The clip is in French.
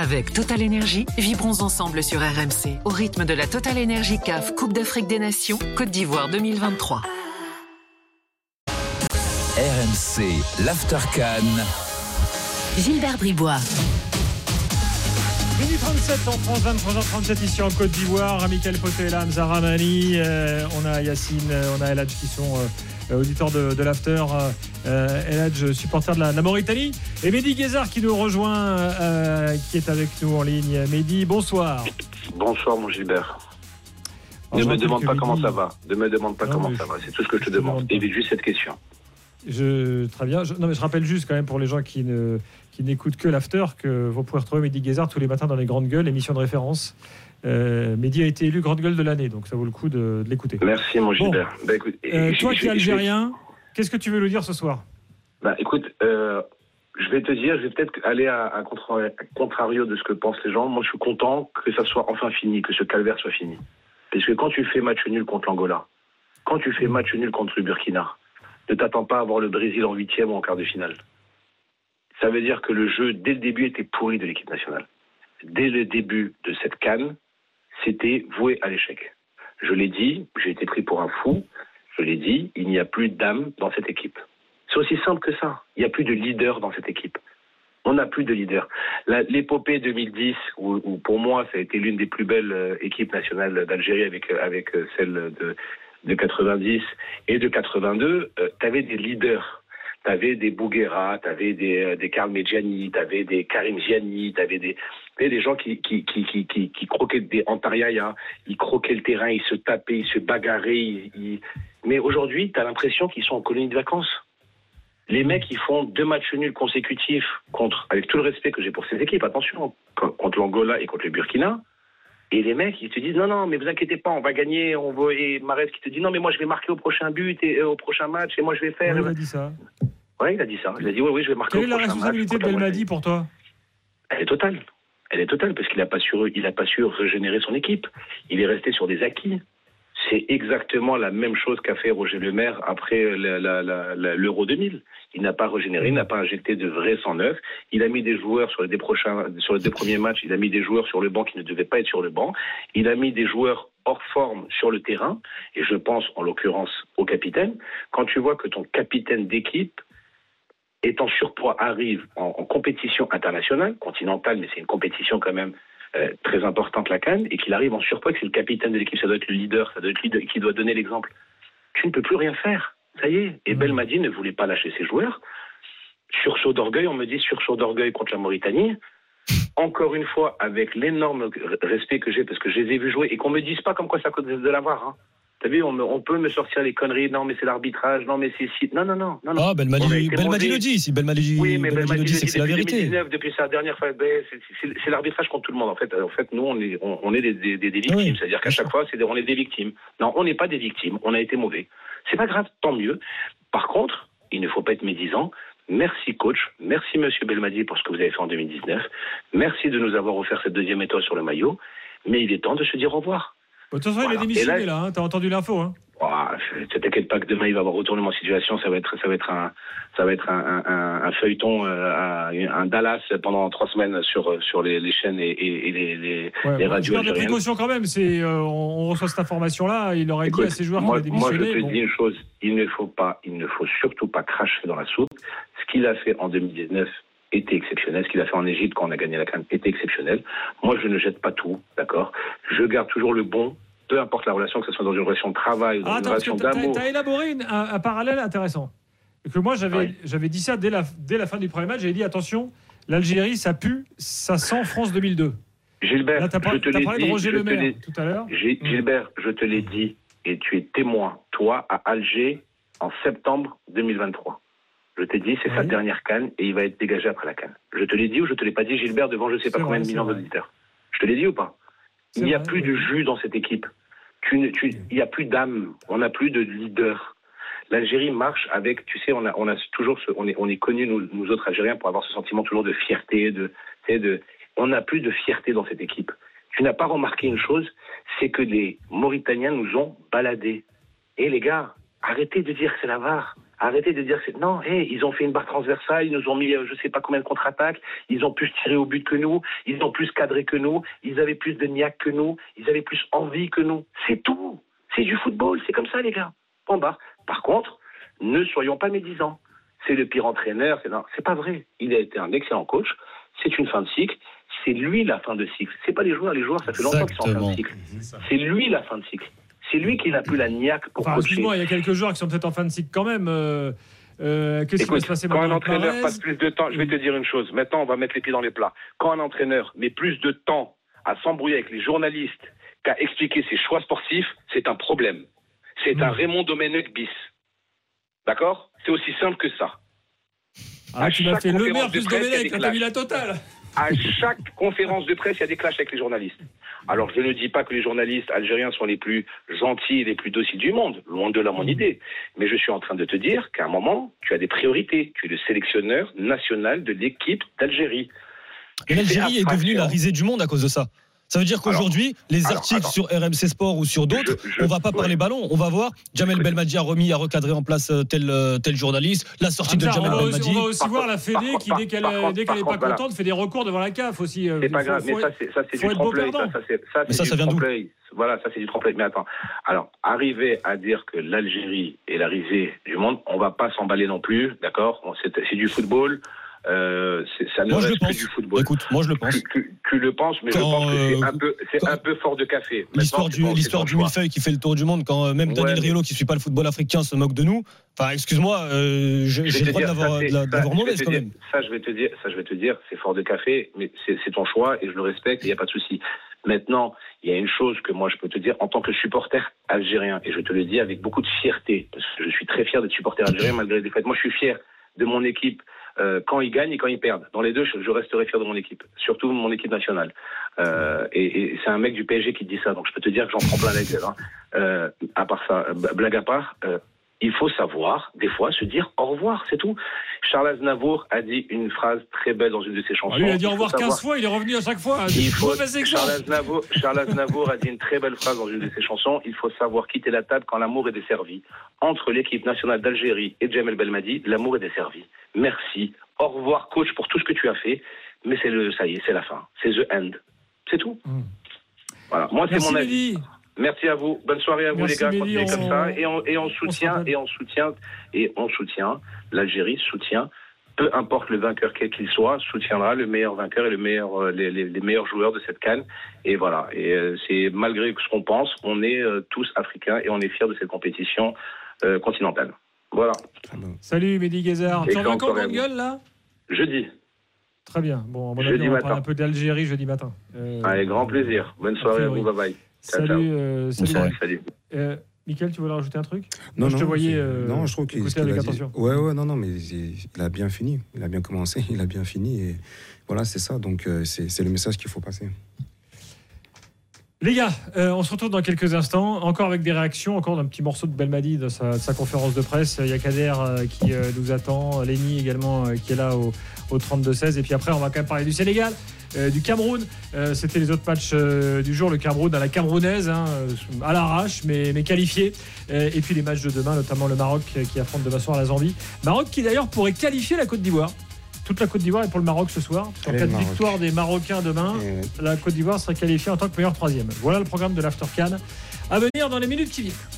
Avec Total Energy, vibrons ensemble sur RMC au rythme de la Total Energy CAF Coupe d'Afrique des Nations Côte d'Ivoire 2023. RMC, l'After Gilbert Bribois. Midi 37 en France, 23h37 ici en Côte d'Ivoire. Michael Zara Mani, euh, on a Yacine, euh, on a Eladj qui sont euh, auditeurs de, l'After. Eladj, supporter de la, Mauritanie. Et Mehdi Guézard qui nous rejoint, qui est avec nous en ligne. Mehdi, bonsoir. Bonsoir mon Gilbert. ne me demande pas comment ça va. Ne me demande pas comment ça va. C'est tout ce que je te demande. Évite juste cette question. Je, très bien. non, mais je rappelle juste quand même pour les gens qui ne qui n'écoutent que l'after que vous pouvez retrouver Mehdi Guézard tous les matins dans les grandes gueules, émission de référence. Euh, Mehdi a été élu grande gueule de l'année, donc ça vaut le coup de, l'écouter. Merci mon Gilbert. Bah, euh, toi qui es algérien, qu'est-ce que tu veux nous dire ce soir? Bah, Écoute, euh, je vais te dire, je vais peut-être aller à, à, contrario de ce que pensent les gens. Moi, je suis content que ça soit enfin fini, que ce calvaire soit fini. Parce que quand tu fais match nul contre l'Angola, quand tu fais match nul contre le Burkina, ne t'attends pas à voir le Brésil en huitième ou en quart de finale. Ça veut dire que le jeu, dès le début, était pourri de l'équipe nationale. Dès le début de cette canne, c'était voué à l'échec. Je l'ai dit, j'ai été pris pour un fou. Je l'ai dit, il n'y a plus d'âme dans cette équipe. C'est aussi simple que ça. Il n'y a plus de leader dans cette équipe. On n'a plus de leader. L'épopée 2010, où, pour moi, ça a été l'une des plus belles euh, équipes nationales d'Algérie avec, euh, avec euh, celle de, de 90 et de 82, tu avais des leaders tu avais des Bouguera, tu avais des, euh, des Karl Medjani, tu avais des Karim Ziani, tu avais des, des gens qui, qui, qui, qui, qui, croquaient des Antariaya, ils croquaient le terrain, ils se tapaient, ils se bagarraient. Mais aujourd'hui, tu as l'impression qu'ils sont en colonie de vacances. Les mecs, ils font deux matchs nuls consécutifs contre, avec tout le respect que j'ai pour ces équipes, attention, contre l'Angola et contre le Burkina. Et les mecs, ils te disent non, non, mais vous inquiétez pas, on va gagner. On va... Et Marès qui te dit non, mais moi je vais marquer au prochain but et euh, au prochain match et moi je vais faire. dit ça. Oui, il a dit ça. Il a dit oui, oui, je vais marquer. Quelle est la responsabilité de Belmadi pour toi? Elle est totale. Elle est totale parce qu'il n'a pas su, il a pas su régénérer son équipe. Il est resté sur des acquis. C'est exactement la même chose qu'a fait Roger Lemaire après l'Euro 2000. Il n'a pas régénéré, il n'a pas injecté de vrais 109. Il a mis des joueurs sur les, deux prochains, sur les deux premiers matchs, il a mis des joueurs sur le banc qui ne devaient pas être sur le banc. Il a mis des joueurs hors forme sur le terrain, et je pense en l'occurrence au capitaine. Quand tu vois que ton capitaine d'équipe est en surpoids, arrive en compétition internationale, continentale, mais c'est une compétition quand même euh, très importante la canne et qu'il arrive en surpoids, que c'est le capitaine de l'équipe, ça doit être le leader, ça doit être lui qui doit donner l'exemple. Tu ne peux plus rien faire. Ça y est. Et mmh. Belmadi ne voulait pas lâcher ses joueurs. Sursaut d'orgueil, on me dit sursaut d'orgueil contre la Mauritanie. Encore une fois, avec l'énorme respect que j'ai, parce que je les ai vus jouer, et qu'on me dise pas comme quoi ça coûte de l'avoir. Hein. T'as vu, on, peut me sortir les conneries. Non, mais c'est l'arbitrage. Non, mais c'est si. Non, non, non. non, Ah, Belmadi, le dit. Si Belmadi, oui, mais Belmadi, le dit, c'est que c'est la vérité. 2019, depuis sa dernière fois, ben, c'est l'arbitrage contre tout le monde. En fait, en fait nous, on est, on, est des, des, des victimes. C'est-à-dire qu'à chaque fois, c'est on est des victimes. Non, on n'est pas des victimes. On a été mauvais. C'est pas grave, tant mieux. Par contre, il ne faut pas être médisant. Merci coach, merci monsieur Belmadi pour ce que vous avez fait en 2019. Merci de nous avoir offert cette deuxième étoile sur le maillot. Mais il est temps de se dire au revoir. De toute façon, il a démissionné là, hein. t'as entendu l'info. Hein ne t'inquiète pas que demain il va avoir retournement de situation, ça va être ça va être un ça va être un, un, un feuilleton, euh, un Dallas pendant trois semaines sur sur les, les chaînes et, et, les, les, ouais, les radios. Des précautions quand même. C'est euh, on reçoit cette information là. Il aurait dit à ses joueurs qu'il a démissionné. Moi je te dis une chose, il ne faut pas, il ne faut surtout pas cracher dans la soupe. Ce qu'il a fait en 2019 était exceptionnel. Ce qu'il a fait en Égypte quand on a gagné la CAN était exceptionnel. Moi, je ne jette pas tout, d'accord? Je garde toujours le bon, peu importe la relation, que ce soit dans une relation de travail ou dans une relation d'amour. Tu as élaboré un, parallèle intéressant. que moi, j'avais j'avais dit ça dès la, dès la fin du premier match. J'avais dit attention, l'Algérie, ça pue, ça sent France 2002. Gilbert, Là, as je te l'ai dit, de Roger Lemaire tout à l'heure. Gilbert, je te l'ai dit, et tu es témoin, toi, à Alger, en septembre 2023. Je t'ai dit, c'est sa dernière canne et il va être dégagé après la canne. Je te l'ai dit ou je te l'ai pas dit, Gilbert, devant je ne sais pas combien de millions d'auditeurs. Je te l'ai dit ou pas? Il n'y a plus de jus dans cette équipe. il n'y a plus d'âme. On n'a plus de leader. L'Algérie marche avec, tu sais, on a, on a toujours, ce, on est, on est connus nous, autres Algériens pour avoir ce sentiment toujours de fierté, de, de, on n'a plus de fierté dans cette équipe. Tu n'as pas remarqué une chose, c'est que les Mauritaniens nous ont baladés. Et les gars, arrêtez de dire que c'est la VAR. Arrêtez de dire que non, hey, ils ont fait une barre transversale, ils nous ont mis euh, je sais pas combien de contre-attaques, ils ont plus tiré au but que nous, ils ont plus cadré que nous, ils avaient plus de niaque que nous, ils avaient plus envie que nous. C'est tout. C'est du football, c'est comme ça les gars. Bon bah, par contre, ne soyons pas médisants. C'est le pire entraîneur, c'est non, c'est pas vrai. Il a été un excellent coach, c'est une fin de cycle, c'est lui la fin de cycle. C'est pas les joueurs, les joueurs ça fait longtemps qu'ils sont en fin de cycle. C'est lui la fin de cycle. C'est lui qui n'a plus la niaque pour enfin, Excuse-moi, il y a quelques joueurs qui sont peut-être en fin de cycle quand même. Euh, euh, Qu'est-ce qui va se passer Quand un entraîneur passe plus de temps, je vais te dire une chose. Maintenant, on va mettre les pieds dans les plats. Quand un entraîneur met plus de temps à s'embrouiller avec les journalistes qu'à expliquer ses choix sportifs, c'est un problème. C'est mmh. un Raymond Domenech bis. D'accord? C'est aussi simple que ça. Ah, tu m'as fait le maire plus Domenech, t'as mis la totale. À chaque conférence de presse, il y a des clashs avec les journalistes. Alors, je ne dis pas que les journalistes algériens sont les plus gentils et les plus dociles du monde, loin de là mon mmh. idée. Mais je suis en train de te dire qu'à un moment, tu as des priorités. Tu es le sélectionneur national de l'équipe d'Algérie. L'Algérie est devenue la risée du monde à cause de ça. Ça veut dire qu'aujourd'hui, les articles sur RMC Sport ou sur d'autres, on va pas parler ballon. On va voir Jamel Belmadi a remis, a recadré en place euh, tel, euh, tel journaliste, la sortie de Jamel Belmadi. On va aussi voir la Fédé qui, dès qu'elle n'est pas contente, fait des recours devant la CAF aussi. Euh, c'est pas grave, mais ça, c'est du trompe-l'œil. Ça, ça, ça, vient d'où voilà, ça c'est du trompe-l'œil. Mais attends, alors, arriver à dire que l'Algérie est la risée du monde, on va pas s'emballer non plus, d'accord? C'est du football. Euh, ça ne moi, reste que du football. Écoute, moi je le pense. Tu, le penses, mais je pense que c'est un, peu, un peu fort de café. L'histoire du, l'histoire du millefeuille qui fait le tour du monde, quand euh, même Daniel Riolo, qui ne suit pas le football africain, se moque de nous. Enfin, excuse-moi, euh, j'ai le droit d'avoir mauvaise quand même. Ça, je vais te dire, ça, je vais te dire, c'est fort de café, mais c'est ton choix et je le respecte, il n'y a pas de souci. Maintenant, il y a une chose que moi je peux te dire en tant que supporter algérien, et je te le dis avec beaucoup de fierté, parce que je suis très fier d'être supporter algérien malgré les défaites. Moi, je suis fier de mon équipe euh, quand ils gagnent et quand ils perdent. Dans les deux, je, resterai fier de mon équipe, surtout mon équipe nationale. Euh, et, c'est un mec du PSG qui dit ça, donc je peux te dire que j'en prends plein la gueule. Hein. Euh, à part ça, blague à part, il faut savoir, des fois, se dire au revoir, c'est tout. Charles Aznavour a dit une phrase très belle dans une de ses chansons. il a dit au revoir 15 fois, il est revenu à chaque fois. Il faut, Charles, Aznavour, Charles Aznavour a dit une très belle phrase dans une de ses chansons. Il faut savoir quitter la table quand l'amour est desservi. Entre l'équipe nationale d'Algérie et Jamel Belmadi, l'amour est desservi. Merci. Au revoir, coach, pour tout ce que tu as fait. Mais c'est le, ça y est, c'est la fin. C'est the end. C'est tout. Hmm. Voilà. Moi, c'est mon avis. Merci à vous. Bonne soirée à vous les gars. Continuez comme ça et on, et on soutient et on soutient et on soutient l'Algérie soutient peu importe le vainqueur quel qu'il soit, soutiendra le meilleur vainqueur et le meilleur, euh, les, les, meilleurs joueurs de cette canne. Et voilà. Et euh, c'est malgré ce qu'on pense, on est euh, tous africains et on est fiers de cette compétition continentale. Voilà. Salut Mehdi Guézard. Tu reviens quand gueule là? Jeudi. Très bien. Bon, on va parler un peu d'Algérie jeudi matin. Avec grand plaisir. Bonne soirée à vous. Bye bye. Salut, euh, salut. salut. Euh, Michael, tu voulais rajouter un truc Non, je non, te voyais. Euh, non, je trouve qu'il avec attention. Ouais, ouais, non, non, mais il, a bien fini. Il a bien commencé, il a bien fini. Et voilà, c'est ça. Donc, euh, c'est le message qu'il faut passer. Les gars, euh, on se retrouve dans quelques instants, encore avec des réactions, encore d'un petit morceau de Belmadi de sa, sa conférence de presse. Il y a Kader qui nous attend, Lenny également qui est là au, au 32-16. Et puis après, on va quand même parler du Sénégal. Euh, du Cameroun. Euh, c'était les autres matchs euh, du jour. Le Cameroun à la camerounaise, hein, à l'arrache, mais, mais qualifié. et puis les matchs de demain, notamment le Maroc qui affronte demain soir la Zambie. Maroc qui d'ailleurs pourrait qualifier la Côte d'Ivoire. Toute la Côte d'Ivoire est pour le Maroc ce soir. En cas de victoire des Marocains demain, la Côte d'Ivoire serait qualifiée en tant que meilleur troisième. Voilà le programme de l'After Can à venir dans les minutes qui viennent.